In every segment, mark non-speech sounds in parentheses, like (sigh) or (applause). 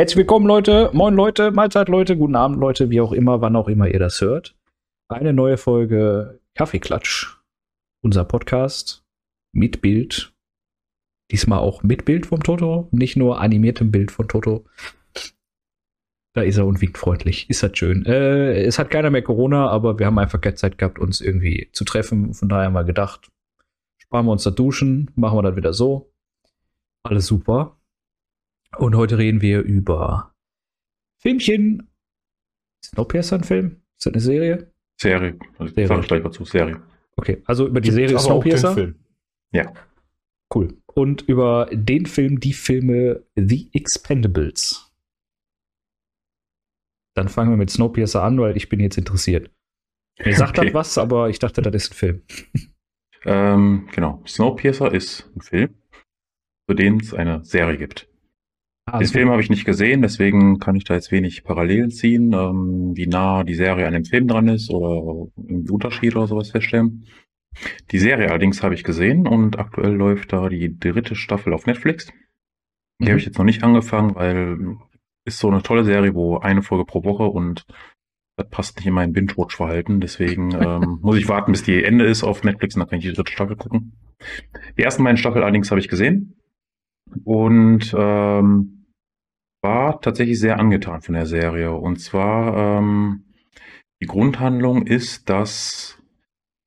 Herzlich willkommen, Leute. Moin, Leute. Mahlzeit, Leute. Guten Abend, Leute. Wie auch immer, wann auch immer ihr das hört. Eine neue Folge Kaffeeklatsch. Unser Podcast mit Bild. Diesmal auch mit Bild vom Toto, nicht nur animiertem Bild von Toto. Da ist er und winkt freundlich. Ist das schön. Äh, es hat keiner mehr Corona, aber wir haben einfach keine Zeit gehabt, uns irgendwie zu treffen. Von daher haben wir gedacht, sparen wir uns das Duschen, machen wir das wieder so. Alles super. Und heute reden wir über Filmchen. Snowpiercer ein Film? Ist das eine Serie? Serie. Also Serie. Sag ich gleich mal zu. Serie. Okay, also über die Gibt Serie Snowpiercer. Ja. Cool. Und über den Film, die Filme The Expendables. Dann fangen wir mit Snowpiercer an, weil ich bin jetzt interessiert. Mir sagt Okay. das was, aber ich dachte, das ist ein Film. Ähm, genau. Snowpiercer ist ein Film, für den es eine Serie gibt. Ah, Den so. Film habe ich nicht gesehen, deswegen kann ich da jetzt wenig Parallelen ziehen, ähm, wie nah die Serie an dem Film dran ist oder irgendwie Unterschied oder sowas feststellen. Die Serie allerdings habe ich gesehen und aktuell läuft da die dritte Staffel auf Netflix. Die Mhm. habe ich jetzt noch nicht angefangen, weil ist so eine tolle Serie, wo eine Folge pro Woche und das passt nicht in mein Binge-Watch-Verhalten. Deswegen ähm, (laughs) muss ich warten, bis die Ende ist auf Netflix und dann kann ich die dritte Staffel gucken. Die ersten beiden Staffeln allerdings habe ich gesehen und ähm, war tatsächlich sehr angetan von der Serie. Und zwar ähm, die Grundhandlung ist, dass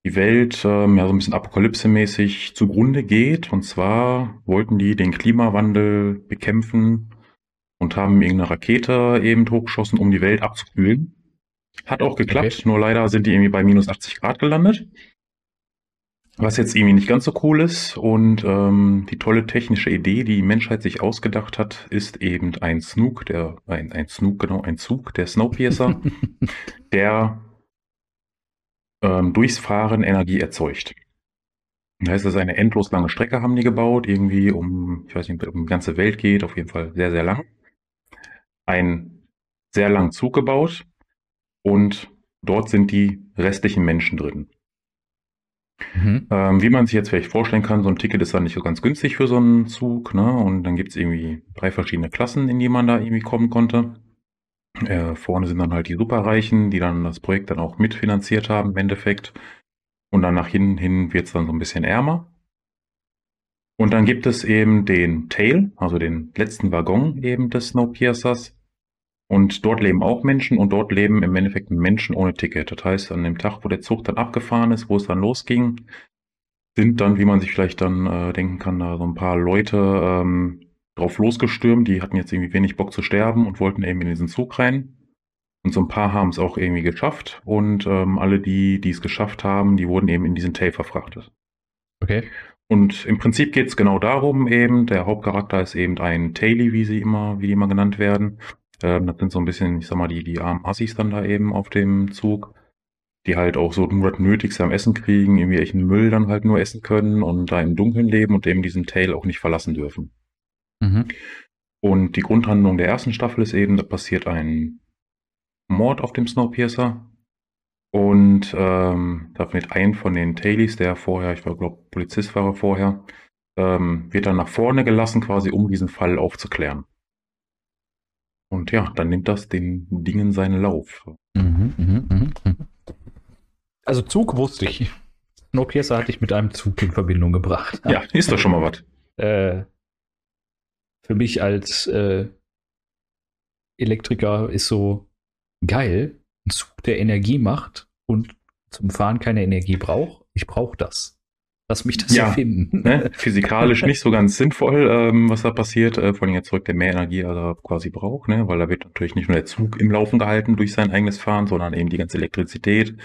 die Welt ähm, ja so ein bisschen apokalypsemäßig zugrunde geht. Und zwar wollten die den Klimawandel bekämpfen und haben irgendeine Rakete eben hochgeschossen, um die Welt abzukühlen. Hat auch geklappt, Okay. nur leider sind die irgendwie bei minus 80 Grad gelandet. Was jetzt irgendwie nicht ganz so cool ist. Und ähm, die tolle technische Idee, die die Menschheit sich ausgedacht hat, ist eben ein Snook, der, ein, ein Snook, genau, ein Zug, der Snowpiercer, (laughs) der ähm, durchs Fahren Energie erzeugt. Das heißt, das ist eine endlos lange Strecke haben die gebaut, irgendwie um, ich weiß nicht, um die ganze Welt geht, auf jeden Fall sehr, sehr lang. Ein sehr langen Zug gebaut und dort sind die restlichen Menschen drin. Mhm. Ähm, wie man sich jetzt vielleicht vorstellen kann, so ein Ticket ist dann nicht so ganz günstig für so einen Zug, ne? Und dann gibt's irgendwie drei verschiedene Klassen, in die man da irgendwie kommen konnte. Äh, vorne sind dann halt die Superreichen, die dann das Projekt dann auch mitfinanziert haben im Endeffekt. Und dann nach hinten hin wird's dann so ein bisschen ärmer. Und dann gibt es eben den Tail, also den letzten Waggon eben des Snowpiercers. Und dort leben auch Menschen und dort leben im Endeffekt Menschen ohne Ticket. Das heißt, an dem Tag, wo der Zug dann abgefahren ist, wo es dann losging, sind dann, wie man sich vielleicht dann äh, denken kann, da so ein paar Leute ähm, drauf losgestürmt. Die hatten jetzt irgendwie wenig Bock zu sterben und wollten eben in diesen Zug rein. Und so ein paar haben es auch irgendwie geschafft. Und ähm, alle die, die es geschafft haben, die wurden eben in diesen Tail verfrachtet. Okay. Und im Prinzip geht es genau darum eben, der Hauptcharakter ist eben ein Taily, wie sie immer, wie die immer genannt werden. Ähm, das sind so ein bisschen, ich sag mal, die, die armen Assis dann da eben auf dem Zug, die halt auch so nur das Nötigste am Essen kriegen, irgendwie echten Müll dann halt nur essen können und da im Dunkeln leben und eben diesen Tail auch nicht verlassen dürfen. Mhm. Und die Grundhandlung der ersten Staffel ist eben, da passiert ein Mord auf dem Snowpiercer. Und ähm, da wird ein von den Tailies, der vorher, ich glaube Polizist war er vorher, ähm, wird dann nach vorne gelassen, quasi um diesen Fall aufzuklären. Und ja, dann nimmt das den Dingen seinen Lauf. Mhm, mhm, mhm. Also Zug wusste ich. Snowpiercer hatte ich mit einem Zug in Verbindung gebracht. Ja, ist doch schon mal was. Äh, für mich als äh, Elektriker ist so geil, ein Zug, der Energie macht und zum Fahren keine Energie braucht. Ich brauche das. Lass mich das Ja, erfinden. Ne? Physikalisch nicht so ganz sinnvoll, ähm, was da passiert. Äh, vor allem jetzt zurück der mehr Energie, als er quasi braucht, ne? weil da wird natürlich nicht nur der Zug im Laufen gehalten durch sein eigenes Fahren, sondern eben die ganze Elektrizität.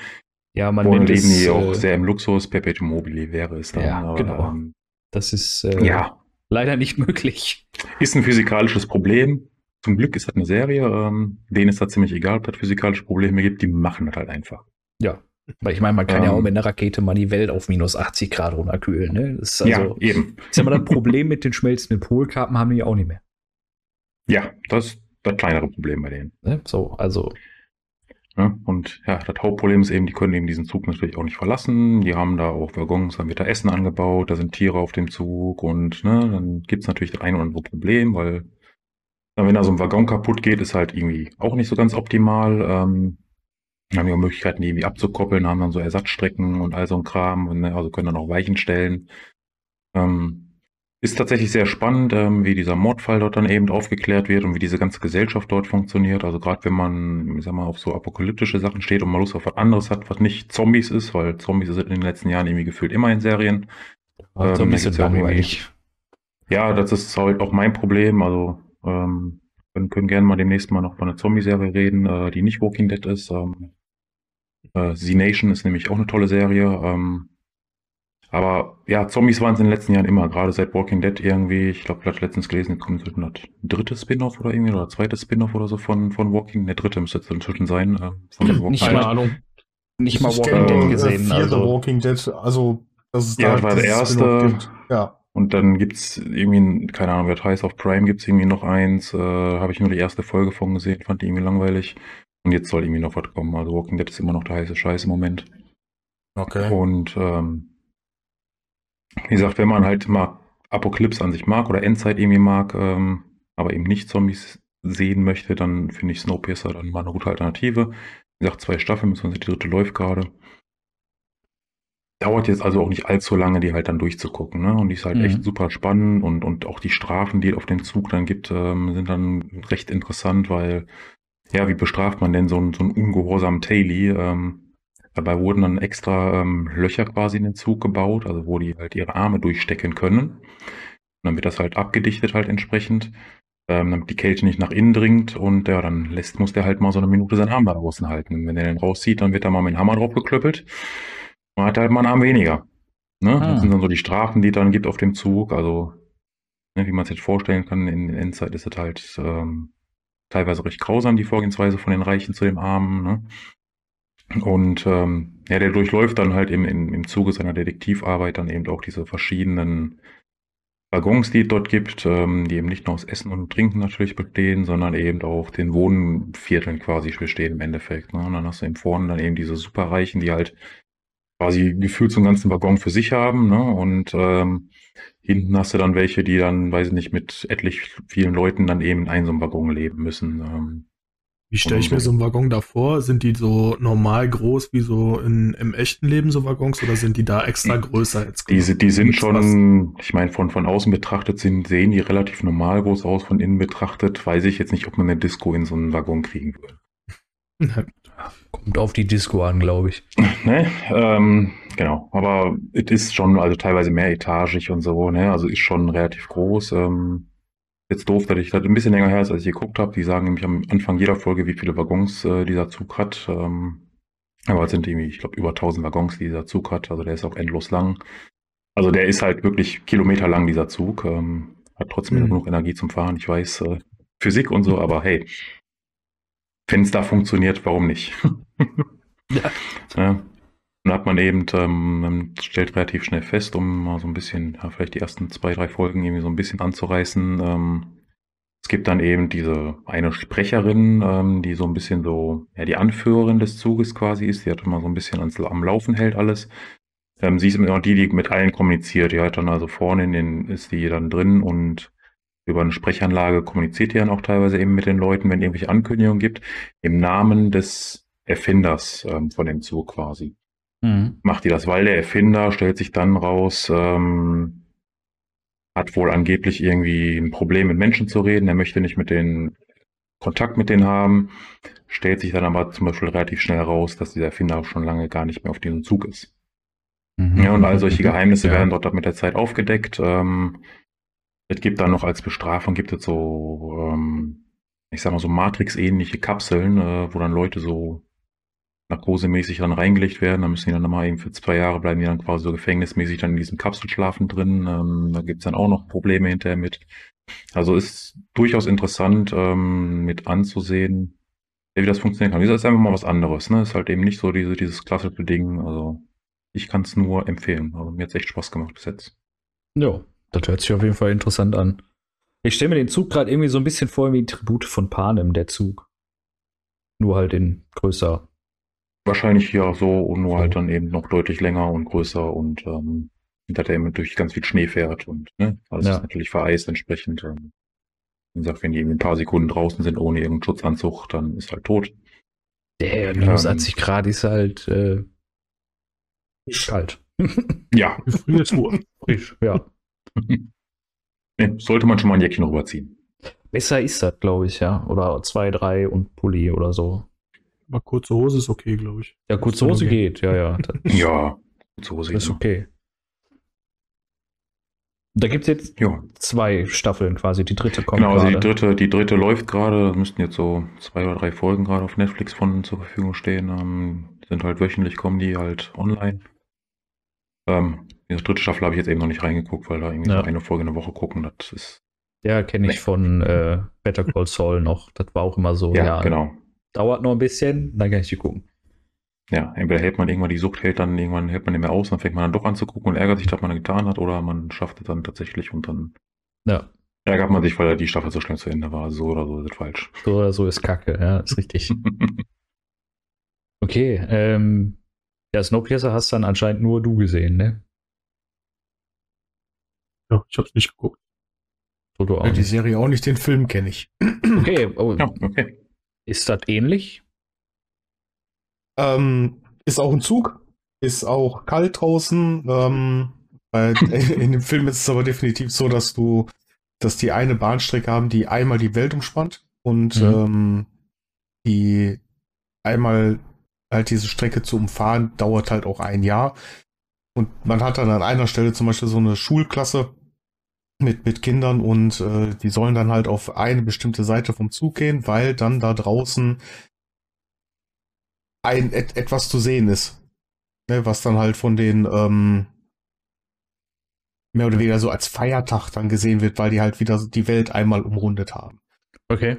Ja, man nennt leben es, die auch äh, sehr im Luxus, Perpetuum mobile wäre es dann. Ja, aber, genau. Ähm, das ist äh, ja, leider nicht möglich. ist ein physikalisches Problem. Zum Glück ist das eine Serie, ähm, denen ist das ziemlich egal, ob das physikalische Probleme gibt, die machen das halt einfach. Ja. Weil ich meine, man kann ja Ähm. auch mit einer Rakete mal die Welt auf minus 80 Grad runterkühlen. Ne? Das ist also, ja, eben. ist ja mal das Problem mit den schmelzenden Polkappen haben die auch nicht mehr. Ja, das ist das kleinere Problem bei denen. Ne? So, also, Ne? Und ja, das Hauptproblem ist eben, die können eben diesen Zug natürlich auch nicht verlassen. Die haben da auch Waggons, dann wird da Essen angebaut, da sind Tiere auf dem Zug und ne, dann gibt's natürlich das eine oder andere Problem, weil Wenn da so ein Waggon kaputt geht, ist halt irgendwie auch nicht so ganz optimal. Ähm, haben ja Möglichkeiten, die irgendwie abzukoppeln, haben dann so Ersatzstrecken und all so ein Kram, und, ne, also können dann auch Weichen stellen. Ähm, ist tatsächlich sehr spannend, ähm, wie dieser Mordfall dort dann eben aufgeklärt wird und wie diese ganze Gesellschaft dort funktioniert. Also gerade wenn man, ich sag mal, auf so apokalyptische Sachen steht und mal Lust auf was anderes hat, was nicht Zombies ist, weil Zombies sind in den letzten Jahren irgendwie gefühlt immer in Serien. Ähm, ein bisschen ja langweilig. Ja, das ist halt auch mein Problem. Also ähm, können, können gerne mal demnächst mal noch über eine Zombie-Serie reden, äh, die nicht Walking Dead ist. Ähm, äh, Z Nation ist nämlich auch eine tolle Serie. Ähm, aber ja, Zombies waren es in den letzten Jahren immer, gerade seit Walking Dead irgendwie. Ich glaube, ich hatte letztens gelesen, jetzt kommt ein dritte Spin-off oder irgendwie, oder zweite Spin-off oder so von, von Walking. Der dritte müsste jetzt inzwischen sein. Äh, von Nicht Keine Ahnung. Nicht mal Walking Dead gesehen. Also. Walking Dead, also das ist ja, das war der erste. Ja. Und dann gibt's irgendwie, keine Ahnung, wer heißt auf Prime gibt's irgendwie noch eins. Äh, Habe ich nur die erste Folge von gesehen, fand die irgendwie langweilig. Und jetzt soll irgendwie noch was kommen. Also Walking Dead ist immer noch der heiße Scheiß im Moment. Okay. Und ähm, wie gesagt, wenn man halt mal Apokalypse an sich mag oder Endzeit irgendwie mag, ähm, aber eben nicht Zombies sehen möchte, dann finde ich Snowpiercer dann mal eine gute Alternative. Wie gesagt, zwei Staffeln, beziehungsweise die dritte läuft gerade. Dauert jetzt also auch nicht allzu lange, die halt dann durchzugucken. Ne? Und die ist halt mhm. echt super spannend und, und auch die Strafen, die es auf dem Zug dann gibt, ähm, sind dann recht interessant, weil, ja, wie bestraft man denn so einen, so einen ungehorsamen Taily? Ähm, Dabei wurden dann extra ähm, Löcher quasi in den Zug gebaut, also wo die halt ihre Arme durchstecken können. Und dann wird das halt abgedichtet halt entsprechend, ähm, damit die Kälte nicht nach innen dringt und ja, dann lässt, muss der halt mal so eine Minute seinen Arm da draußen halten. Und wenn er den rauszieht, dann wird da mal mit dem Hammer drauf geklöppelt. Man hat halt mal einen Arm weniger. Ne? Ah. Das sind dann so die Strafen, die es dann gibt auf dem Zug. Also, ne, wie man sich jetzt vorstellen kann, in der Endzeit ist es halt ähm, teilweise recht grausam, die Vorgehensweise von den Reichen zu dem Armen. Ne? Und ähm, ja, der durchläuft dann halt im, im, im Zuge seiner Detektivarbeit dann eben auch diese verschiedenen Waggons, die es dort gibt, ähm, die eben nicht nur aus Essen und Trinken natürlich bestehen, sondern eben auch den Wohnvierteln quasi bestehen im Endeffekt. Ne? Und dann hast du eben vorne dann eben diese Superreichen, die halt quasi gefühlt so einen ganzen Waggon für sich haben. Ne? Und ähm, hinten hast du dann welche, die dann, weiß ich nicht, mit etlich vielen Leuten dann eben in einem so einem Waggon leben müssen. Ähm, wie stelle ich mir so einen Waggon da vor? Sind die so normal groß wie so in, im echten Leben so Waggons oder sind die da extra größer jetzt? Diese, die sind schon, was? ich meine, von, von außen betrachtet sind, sehen die relativ normal groß aus, von innen betrachtet weiß ich jetzt nicht, ob man eine Disco in so einen Waggon kriegen würde. (laughs) Kommt auf die Disco an, glaube ich. (laughs) ne? Ähm, genau, aber es ist schon, also teilweise mehretagig und so, ne? Also ist schon relativ groß. Ähm, jetzt doof, dass ich das ein bisschen länger her ist, als ich geguckt habe. Die sagen nämlich am Anfang jeder Folge, wie viele Waggons äh, dieser Zug hat. Ähm, aber es sind irgendwie, ich glaube, über 1000 Waggons, die dieser Zug hat. Also der ist auch endlos lang. Also der ist halt wirklich kilometerlang, dieser Zug. Ähm, hat trotzdem mhm. genug Energie zum Fahren. Ich weiß, äh, Physik und so, aber hey, wenn es da funktioniert, warum nicht? (laughs) ja. ja. Dann hat man eben, ähm, stellt relativ schnell fest, um mal so ein bisschen, ja, vielleicht die ersten zwei, drei Folgen irgendwie so ein bisschen anzureißen. Ähm, es gibt dann eben diese eine Sprecherin, ähm, die so ein bisschen so, ja, die Anführerin des Zuges quasi ist. Die hat immer so ein bisschen ans, am Laufen hält alles. Ähm, sie ist immer die, die mit allen kommuniziert. Die hat dann also vorne in den, ist die dann drin und über eine Sprechanlage kommuniziert die dann auch teilweise eben mit den Leuten, wenn irgendwelche Ankündigungen gibt, im Namen des Erfinders ähm, von dem Zug quasi. Mhm. Macht die das, weil der Erfinder stellt sich dann raus, ähm, hat wohl angeblich irgendwie ein Problem mit Menschen zu reden, er möchte nicht mit denen Kontakt mit denen haben, stellt sich dann aber zum Beispiel relativ schnell raus, dass dieser Erfinder auch schon lange gar nicht mehr auf diesem Zug ist. Mhm. Ja, und all solche Geheimnisse ja. werden dort mit der Zeit aufgedeckt. Ähm, es gibt dann noch als Bestrafung gibt es so, ähm, ich sag mal so Matrix-ähnliche Kapseln, äh, wo dann Leute so narkosemäßig dann reingelegt werden. Da müssen die dann nochmal eben für zwei Jahre bleiben die dann quasi so gefängnismäßig dann in diesem Kapselschlafen drin. Ähm, da gibt's dann auch noch Probleme hinterher mit. Also ist durchaus interessant ähm, mit anzusehen, wie das funktionieren kann. Das ist einfach mal was anderes. Ne? Ist halt eben nicht so diese, dieses klassische Ding. Also ich kann es nur empfehlen. Also mir hat's echt Spaß gemacht bis jetzt. Ja, das hört sich auf jeden Fall interessant an. Ich stelle mir den Zug gerade irgendwie so ein bisschen vor wie ein Tribut von Panem, der Zug. Nur halt in größer Wahrscheinlich ja so und nur halt dann eben noch deutlich länger und größer und ähm, dass er eben durch ganz viel Schnee fährt und ne, alles ja. ist natürlich vereist entsprechend. Ähm. Wie gesagt, wenn die eben ein paar Sekunden draußen sind ohne irgendeinen Schutzanzug, dann ist halt tot. Der minus 80 Grad ist halt äh, kalt. Ja. (laughs) Gefriertruhe. Frisch, (laughs) ja. Sollte man schon mal ein Jäckchen rüberziehen. Besser ist das, glaube ich, ja. Oder zwei, drei und Pulli oder so. Aber kurze Hose ist okay, glaube ich. (laughs) Ja, kurze Hose Okay. geht, ja, ja. Ja, so das ist sieht okay. Da gibt es jetzt Ja, zwei Staffeln quasi. Die dritte kommt genau, also die gerade. dritte, die dritte läuft gerade, müssten jetzt so zwei oder drei Folgen gerade auf Netflix von zur Verfügung stehen. Ähm, sind halt wöchentlich, kommen die halt online. Ähm, die dritte Staffel habe ich jetzt eben noch nicht reingeguckt, weil da irgendwie Ja. so eine Folge in der Woche gucken, das ist, Ja, kenne ich Nee. von äh, Better Call Saul noch. Das war auch immer so, ja, ja, genau. Dauert noch ein bisschen, dann kann ich die gucken. Ja, entweder hält man irgendwann die Sucht, hält dann irgendwann hält man nicht mehr aus, dann fängt man dann doch an zu gucken und ärgert sich, dass man getan hat, oder man schafft es dann tatsächlich und dann Ja, ärgert man sich, weil die Staffel so schnell zu Ende war. So oder so ist es falsch. so oder so ist Kacke, ja, ist richtig. (laughs) Okay, ähm, ja, Snowpiercer hast dann anscheinend nur du gesehen, ne? Ja, ich habe es nicht geguckt. Toto auch Ja, die. Serie auch nicht, den Film kenne ich. Okay, oh, ja, okay. Ist das ähnlich? Ähm, ist auch ein Zug, ist auch kalt draußen. Ähm, (laughs) in dem Film ist es aber definitiv so, dass du, dass die eine Bahnstrecke haben, die einmal die Welt umspannt und Mhm. ähm, die einmal halt diese Strecke zu umfahren, dauert halt auch ein Jahr. Und man hat dann an einer Stelle zum Beispiel so eine Schulklasse mit, mit Kindern und äh, die sollen dann halt auf eine bestimmte Seite vom Zug gehen, weil dann da draußen ein et, etwas zu sehen ist. Ne, was dann halt von den ähm, mehr oder weniger so als Feiertag dann gesehen wird, weil die halt wieder die Welt einmal umrundet haben. Okay.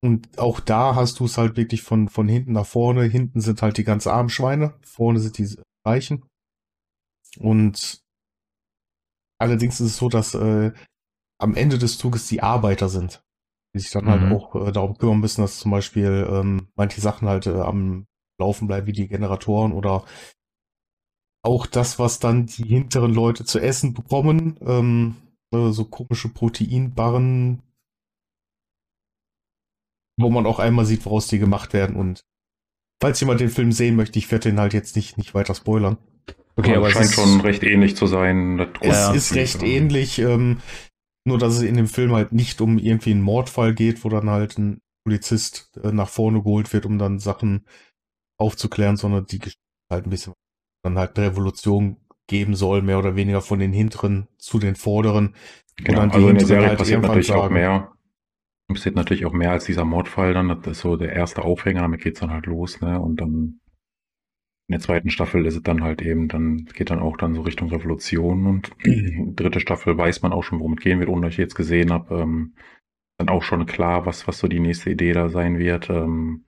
Und auch da hast du es halt wirklich von, von hinten nach vorne. Hinten sind halt die ganz armen Schweine, vorne sind die Reichen. Und allerdings ist es so, dass äh, am Ende des Zuges die Arbeiter sind, die sich dann Mhm. halt auch äh, darum kümmern müssen, dass zum Beispiel ähm, manche Sachen halt äh, am Laufen bleiben, wie die Generatoren oder auch das, was dann die hinteren Leute zu essen bekommen, ähm, äh, so komische Proteinbarren, wo man auch einmal sieht, woraus die gemacht werden. Und falls jemand den Film sehen möchte, ich werde den halt jetzt nicht, nicht weiter spoilern. Okay, aber es es scheint ist, schon recht ähnlich zu sein. Das Es Ja. ist recht Ja. ähnlich, ähm, nur dass es in dem Film halt nicht um irgendwie einen Mordfall geht, wo dann halt ein Polizist äh, nach vorne geholt wird, um dann Sachen aufzuklären, sondern die Geschichte halt ein bisschen dann halt eine Revolution geben soll, mehr oder weniger von den hinteren zu den vorderen. Genau, dann die also in der Serie halt passiert natürlich auch sagen. mehr. Passiert natürlich auch mehr als dieser Mordfall dann. Das ist so der erste Aufhänger, damit geht's dann halt los, ne? Und dann in der zweiten Staffel ist es dann halt eben, dann geht dann auch dann so Richtung Revolution und (clears throat) dritte Staffel weiß man auch schon, worum es gehen wird, ohne dass ich jetzt gesehen habe. Ähm, dann auch schon klar, was, was so die nächste Idee da sein wird. Ähm,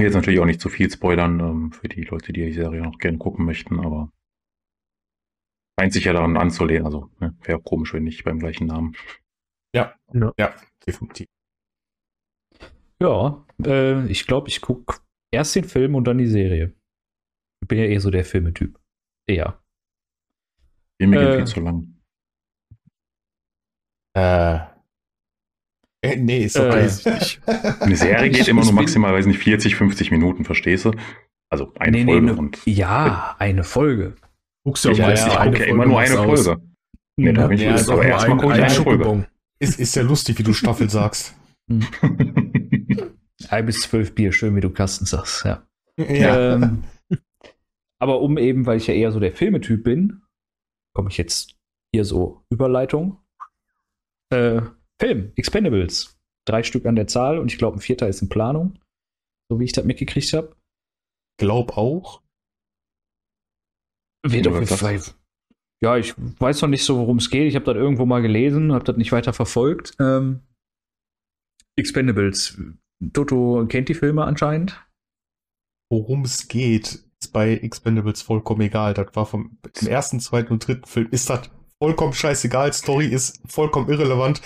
jetzt natürlich auch nicht zu viel spoilern ähm, für die Leute, die die Serie noch gerne gucken möchten, aber scheint sich ja daran anzulehnen. Also ne, wäre auch komisch, wenn nicht beim gleichen Namen. Ja, Ja. ja, definitiv. ja, äh, ich glaube, ich gucke erst den Film und dann die Serie. Ich bin ja eh so der Filmetyp. Eher. Filme gehen Äh, viel zu lang. Äh, äh, nee, ist Äh, okay. Weiß ich nicht. (laughs) Eine Serie ich- geht immer ich nur maximal, weiß nicht, 40, 50 Minuten, verstehst du? Also eine Nee, nee, Folge ne- und Ja, eine Folge. Guckst du ich, auch weiß, meistens ich eine gucke Folge immer nur eine aus. Folge. Nee, da bin ich Ja, ja, aber erstmal gucke ich ein eine Folge. Ist, ist ja lustig, wie du Staffel sagst. (laughs) Ein bis zwölf Bier, schön wie du Kasten sagst, ja. Ja. Ähm, (laughs) aber um eben, weil ich ja eher so der Filmetyp bin, komme ich jetzt hier so Überleitung. Äh, Film, Expendables. Drei Stück an der Zahl und ich glaube, ein vierter ist in Planung. So wie ich das mitgekriegt habe. Glaub auch. Wird auf jeden. Ja, ich weiß noch nicht so, worum es geht. Ich habe das irgendwo mal gelesen, habe das nicht weiter verfolgt. Ähm, Expendables. Toto kennt die Filme anscheinend. Worum es geht, ist bei Expendables vollkommen egal. Das war vom ersten, zweiten und dritten Film ist das vollkommen scheißegal. Story ist vollkommen irrelevant.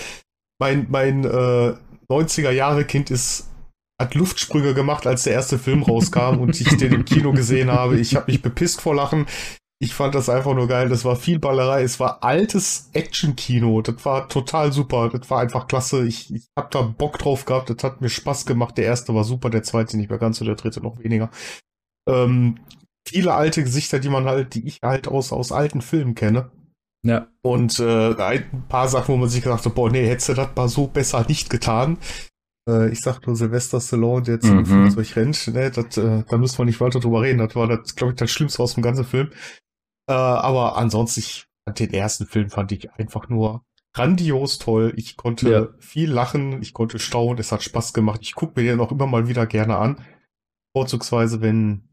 Mein, mein äh, 90er Jahre Kind ist hat Luftsprünge gemacht, als der erste Film rauskam und ich den im Kino gesehen habe. Ich habe mich bepisst vor Lachen. Ich fand das einfach nur geil. Das war viel Ballerei. Es war altes Action-Kino. Das war total super. Das war einfach klasse. Ich, ich hab da Bock drauf gehabt. Das hat mir Spaß gemacht. Der erste war super, der zweite nicht mehr ganz und der dritte noch weniger. Ähm, viele alte Gesichter, die man halt, die ich halt aus, aus alten Filmen kenne. Ja. Und äh, ein paar Sachen, wo man sich gedacht hat, boah, nee, hättest du das mal so besser nicht getan. Äh, ich sag nur Sylvester Stallone, der zum Mhm. Flugzeug rennt. Ne, das, äh, da müssen wir nicht weiter drüber reden. Das war, das, glaube ich, das Schlimmste aus dem ganzen Film. Äh, aber ansonsten, ich fand den ersten Film fand ich einfach nur grandios toll. Ich konnte Ja. viel lachen, ich konnte staunen, es hat Spaß gemacht. Ich gucke mir den auch immer mal wieder gerne an. Vorzugsweise, wenn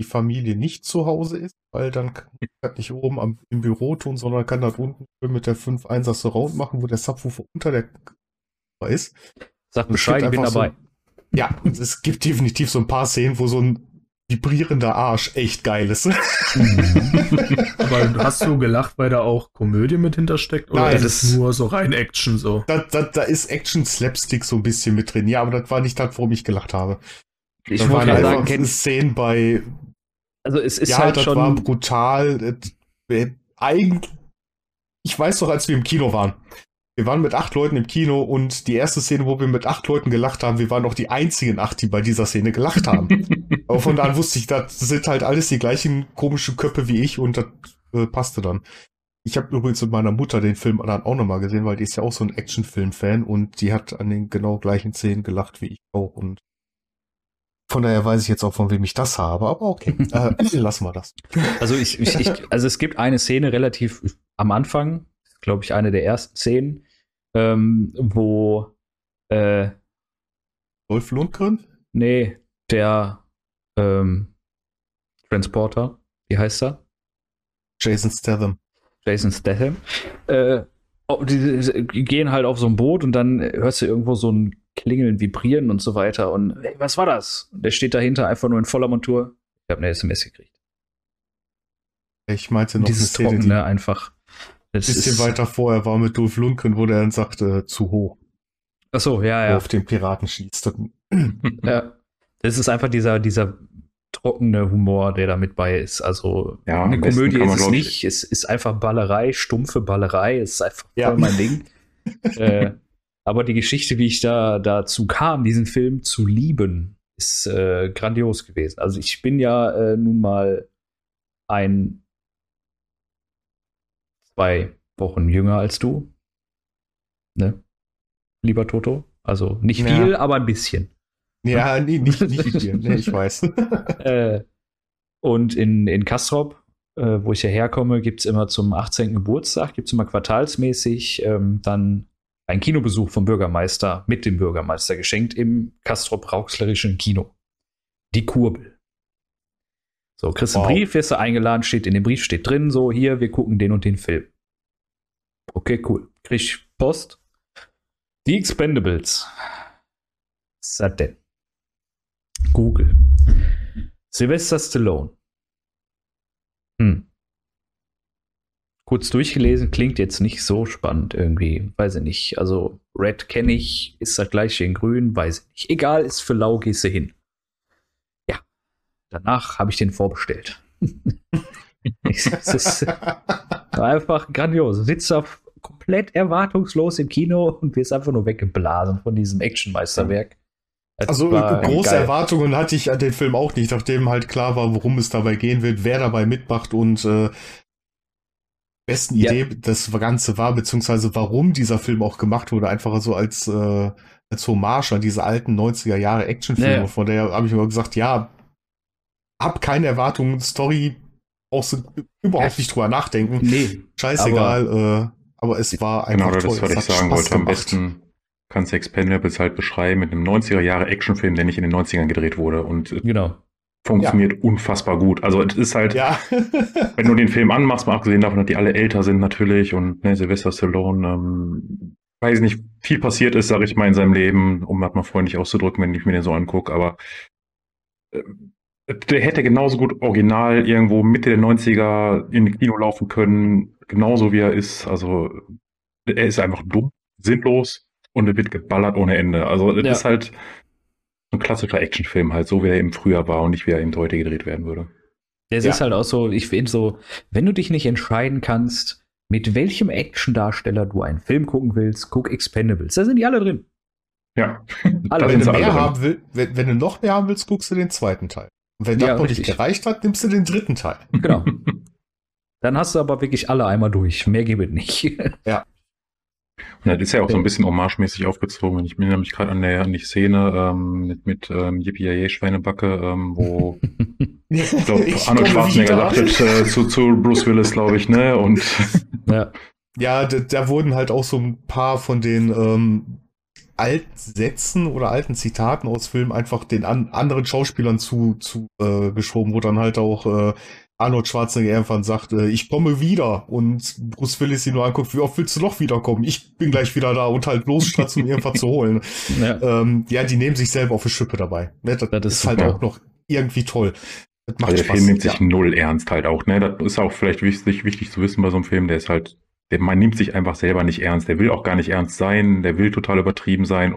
die Familie nicht zu Hause ist, weil dann kann ich das nicht oben am, im Büro tun, sondern kann das unten mit der 5 1 Surround machen, wo der Subwoofer unter der ist. Sag Bescheid, ich bin dabei. So, ja, es gibt definitiv so ein paar Szenen, wo so ein vibrierender Arsch echt geil ist. (laughs) Aber hast du gelacht, weil da auch Komödie mit hintersteckt? Oder Nein, ist das- es nur so rein Action so? da, da, da ist Action-Slapstick so ein bisschen mit drin. Ja, aber das war nicht das, worum ich gelacht habe. Ich da wollte einfach sagen, kenn, Szenen bei, also es ist ja, halt das schon. war brutal. Das, äh, eigentlich, ich weiß noch, als wir im Kino waren. Wir waren mit acht Leuten im Kino und die erste Szene, wo wir mit acht Leuten gelacht haben, wir waren auch die einzigen acht, die bei dieser Szene gelacht haben. (laughs) Aber von da an wusste ich, das sind halt alles die gleichen komischen Köpfe wie ich und das äh, passte dann. Ich habe übrigens mit meiner Mutter den Film dann auch nochmal gesehen, weil die ist ja auch so ein Actionfilm-Fan und die hat an den genau gleichen Szenen gelacht wie ich auch. Und von daher weiß ich jetzt auch, von wem ich das habe, aber okay, (laughs) äh, lassen wir das. Also ich, ich, ich, also es gibt eine Szene relativ am Anfang, glaube ich, eine der ersten Szenen, ähm, wo äh, Wolf Lundgren? nee, der ähm, Transporter, wie heißt er? Jason Statham. Jason Statham. Äh, oh, die, gehen halt auf so ein Boot und dann hörst du irgendwo so ein Klingeln, Vibrieren und so weiter. Und hey, was war das? Und der steht dahinter einfach nur in voller Montur. Ich habe eine SMS gekriegt. Ich meinte noch Dieses eine Szene, Trockene einfach. Das ein bisschen ist, weiter vorher war mit Dolph Lundgren, wo der dann sagte, zu hoch, Achso, ja, wo er ja. auf den Piraten schießt. Ja. (laughs) Das ist einfach dieser, dieser trockene Humor, der da mit bei ist. Also Ja, eine Komödie ist es nicht. Es ist einfach Ballerei, stumpfe Ballerei. Es ist einfach Ja. voll mein Ding. (laughs) äh, aber die Geschichte, wie ich da dazu kam, diesen Film zu lieben, ist äh, grandios gewesen. Also ich bin ja äh, nun mal ein zwei Wochen jünger als du. Ne? Lieber Toto. Also nicht Ja. viel, aber ein bisschen. Ja, nee, nicht, nicht hier. Nee, ich weiß. (laughs) Äh, und in, in Kastrop, äh, wo ich ja herkomme, gibt es immer zum 18. Geburtstag, gibt es immer quartalsmäßig ähm, dann einen Kinobesuch vom Bürgermeister mit dem Bürgermeister geschenkt im Kastrop-Rauxlerischen Kino. Die Kurbel. So, kriegst einen Wow. Brief, wirst du eingeladen, steht in dem Brief, steht drin, so, hier, wir gucken den und den Film. Okay, cool. Krieg ich Post. Die Expendables. Was ist das denn? Google. Sylvester Stallone. Hm. Kurz durchgelesen, klingt jetzt nicht so spannend irgendwie. Weiß ich nicht. Also, Red kenne ich, ist das gleiche in Grün, weiß ich nicht. Egal, ist für lau, gehst du hin. Ja. Danach habe ich den vorbestellt. (laughs) es ist einfach grandios. Sitzt da komplett erwartungslos im Kino und wirst einfach nur weggeblasen von diesem Actionmeisterwerk. Das Also war große geil. Erwartungen hatte ich an den Film auch nicht, nachdem halt klar war, worum es dabei gehen wird, wer dabei mitmacht und äh, besten Ja. Idee das Ganze war, beziehungsweise warum dieser Film auch gemacht wurde, einfach so als, äh, als Hommage an diese alten 90er Jahre Actionfilme. Ja, ja. Von daher habe ich immer gesagt, ja, hab keine Erwartungen, Story brauchst du überhaupt nicht drüber nachdenken. Nee, Scheißegal, aber, äh, aber es war einfach Genau, toll. das, was Es ich hat sagen Spaß wollte. Am gemacht. besten du Expendables halt beschreiben mit einem 90er Jahre Actionfilm, der nicht in den 90ern gedreht wurde und genau. funktioniert unfassbar gut. Also es ist halt, Ja. (laughs) wenn du den Film anmachst, mal abgesehen davon, dass die alle älter sind natürlich und ne, Sylvester Stallone, ähm, weiß nicht, viel passiert ist, sage ich mal, in seinem Leben, um das mal freundlich auszudrücken, wenn ich mir den so angucke, aber äh, der hätte genauso gut original irgendwo Mitte der 90er in die Kino laufen können, genauso wie er ist. Also er ist einfach dumm, sinnlos und er wird geballert ohne Ende. Also das Ja. ist halt ein klassischer Actionfilm halt, so wie er eben früher war und nicht wie er eben heute gedreht werden würde. Das Ja. ist halt auch so, ich finde so, wenn du dich nicht entscheiden kannst, mit welchem Actiondarsteller du einen Film gucken willst, guck Expendables. Da sind die alle drin. Ja. (laughs) Alle Da Wenn du mehr alle drin. haben will, wenn, wenn du noch mehr haben willst, guckst du den zweiten Teil. Und wenn Ja, das noch richtig. nicht gereicht hat, nimmst du den dritten Teil. Genau. (laughs) Dann hast du aber wirklich alle einmal durch. Mehr gibt es nicht. Ja, das ist ja auch so ein bisschen homagemäßig aufgezogen. Ich bin nämlich gerade an der an die Szene ähm, mit, mit ähm, Yippie Schweinebacke, ähm, wo (laughs) ich glaube, Ich Arnold Schwarzenegger sagte äh, zu, zu Bruce Willis, glaube ich, ne? Und (laughs) ja. Ja, da, da wurden halt auch so ein paar von den ähm, Altsätzen oder alten Zitaten aus Filmen einfach den an, anderen Schauspielern zu, zu äh, geschoben, wo dann halt auch äh, Arnold Schwarzenegger irgendwann sagt, äh, ich komme wieder und Bruce Willis ihn nur anguckt, wie oft willst du noch wiederkommen? Ich bin gleich wieder da und halt losstratzt, um irgendwas zu holen. (laughs) ja. Ähm, ja, die nehmen sich selber auf die Schippe dabei. Ne, das, Das ist ist halt auch noch irgendwie toll. Das macht also der Spaß. Film nimmt sich ja. null ernst halt auch, ne? Das ist auch vielleicht wichtig, wichtig zu wissen bei so einem Film, der ist halt, der, man nimmt sich einfach selber nicht ernst. Der will auch gar nicht ernst sein, der will total übertrieben sein.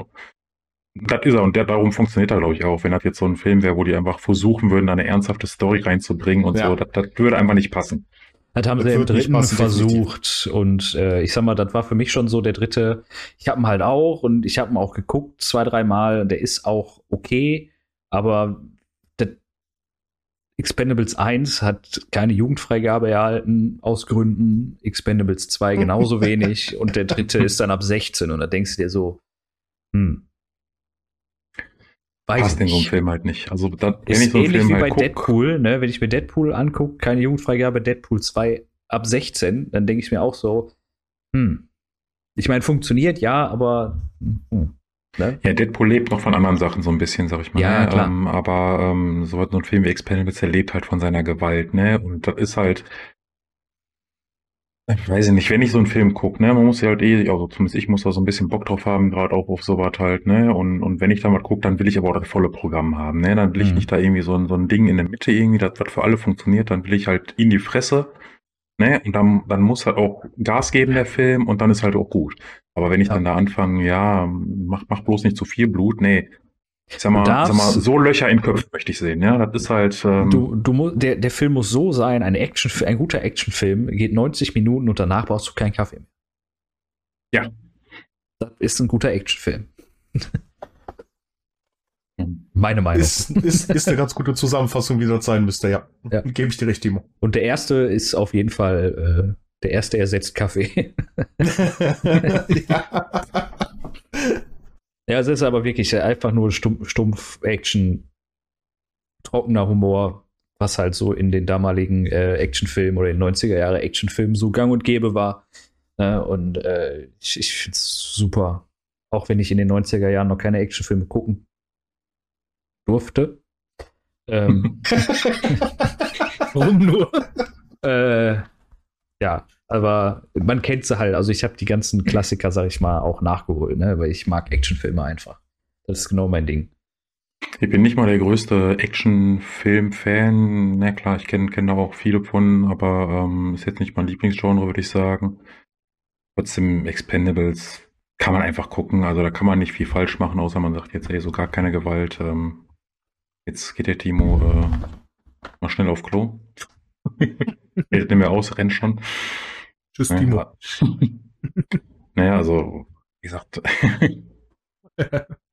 Das ist er und der, darum funktioniert er, glaube ich, auch. Wenn das jetzt so ein Film wäre, wo die einfach versuchen würden, da eine ernsthafte Story reinzubringen und Ja. so, das, das würde einfach nicht passen. Das haben Das sie im dritten passen, versucht. Und äh, ich sag mal, das war für mich schon so der dritte. Ich habe ihn halt auch und ich habe ihn auch geguckt, zwei, dreimal. Der ist auch okay, aber Expendables 1 hat keine Jugendfreigabe erhalten, aus Gründen. Expendables 2 genauso (laughs) wenig. Und der dritte ist dann ab 16. Und da denkst du dir so, hm. Weiß Passt in so einem. Film halt nicht. Also, da, wenn Ist ich so einen ähnlich Film wie bei halt guck, Deadpool, ne? Wenn ich mir Deadpool angucke, keine Jugendfreigabe, Deadpool 2 ab 16, dann denke ich mir auch so, hm. Ich meine, funktioniert ja, aber hm, ne? Ja, Deadpool lebt noch von anderen Sachen so ein bisschen, sag ich mal. Ja, ne? klar. Ähm, aber ähm, so so ein Film wie Expendables, der lebt halt von seiner Gewalt, ne? Und das ist halt, ich weiß nicht, wenn ich so einen Film gucke, ne, man muss ja halt eh, also zumindest ich muss da so ein bisschen Bock drauf haben, gerade auch auf sowas halt, ne? Und, und wenn ich da mal gucke, dann will ich aber auch das volle Programm haben, ne? Dann will ich Mhm. nicht da irgendwie so ein, so ein Ding in der Mitte irgendwie, das was für alle funktioniert, dann will ich halt in die Fresse, ne? Und dann, dann muss halt auch Gas geben, der Film, und dann ist halt auch gut. Aber wenn ich Ja. dann da anfange, ja, mach, mach bloß nicht zu viel Blut, nee. Ich sag mal, darfst- sag mal, so Löcher in Köpfen möchte ich sehen, ja. Das ist halt, ähm, Du, du mu der, der Film muss so sein, ein, Action, ein guter Actionfilm geht 90 Minuten und danach brauchst du keinen Kaffee mehr. Ja. Das ist ein guter Actionfilm. (laughs) Meine Meinung. Ist, ist, ist eine ganz gute Zusammenfassung, wie das sein müsste, ja. Ja. Gebe ich dir recht, Timo. Und der erste ist auf jeden Fall, äh, der erste ersetzt Kaffee. (laughs) ja. Ja, es ist aber wirklich einfach nur stumpf, stumpf Action, trockener Humor, was halt so in den damaligen äh, Actionfilmen oder in den 90er Jahre Actionfilmen so gang und gäbe war. Ne? Und äh, ich, ich finde es super. Auch wenn ich in den 90er Jahren noch keine Actionfilme gucken durfte. Ähm, (laughs) (laughs) Warum nur? äh, ja, aber man kennt sie halt. Also ich habe die ganzen Klassiker, sag ich mal, auch nachgeholt, ne? weil ich mag Actionfilme einfach. Das ist genau mein Ding. Ich bin nicht mal der größte Actionfilm-Fan. Na klar, ich kenne kenn da auch viele von, aber ähm, ist jetzt nicht mein Lieblingsgenre, würde ich sagen. Trotzdem Expendables kann man einfach gucken. Also da kann man nicht viel falsch machen, außer man sagt jetzt, ey, so gar keine Gewalt. Ähm, jetzt geht der Timo äh, mal schnell auf Klo. Hält nicht mehr aus, rennt schon. Tschüss, Timo. Ja. (laughs) naja, also, wie gesagt, (laughs)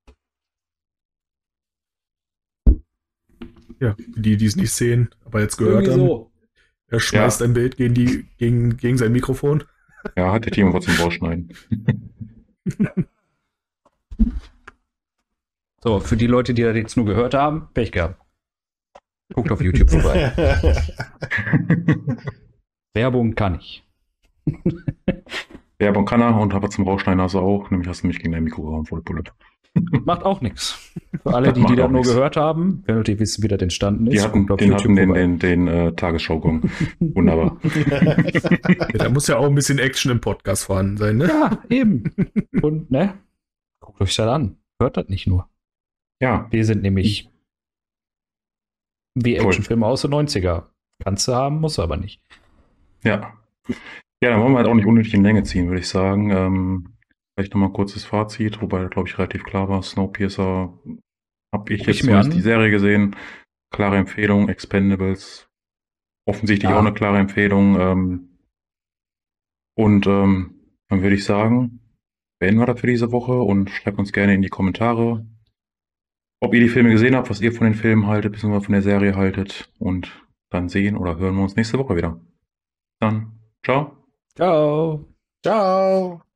Ja, die, die es nicht sehen, aber jetzt gehört Irgendwie haben. so. Er schmeißt Ja. ein Bild gegen, die, gegen, gegen sein Mikrofon. ja, hat der Timo was zum Rausschneiden. (laughs) So, für die Leute, die das jetzt nur gehört haben, Pech gehabt. Guckt auf YouTube vorbei. Werbung kann ich. Werbung kann er und aber zum Rausschneiden hast du auch, nämlich hast du mich gegen dein Mikro gehauen, voll Bulle. (laughs) Macht auch nichts. (laughs) Für alle, Das die, die das nur nix. gehört haben, wenn ihr wissen, wie das entstanden ist, Die hatten, den, hatten den, vorbei. den, den äh, Tagesschau-Gong. (laughs) Wunderbar. Ja, da muss ja auch ein bisschen Action im Podcast vorhanden sein, ne? Ja, eben. Und, ne? Guckt euch das an. Hört das nicht nur. Ja, Wir sind nämlich wie Cool. Actionfilme aus den 90er. Kannst du haben, muss aber nicht. ja. Ja, dann wollen wir halt auch nicht unnötig in Länge ziehen, würde ich sagen. Ähm, vielleicht nochmal kurzes Fazit, wobei, glaube ich, relativ klar war. Snowpiercer habe ich Guck jetzt ich zumindest an. die Serie gesehen. Klare Empfehlung, Expendables. offensichtlich Ja. auch eine klare Empfehlung. Ähm, und ähm, dann würde ich sagen, beenden wir das für diese Woche und schreibt uns gerne in die Kommentare, ob ihr die Filme gesehen habt, was ihr von den Filmen haltet, beziehungsweise von der Serie haltet. Und dann sehen oder hören wir uns nächste Woche wieder. Dann, ciao. Ciao. Ciao.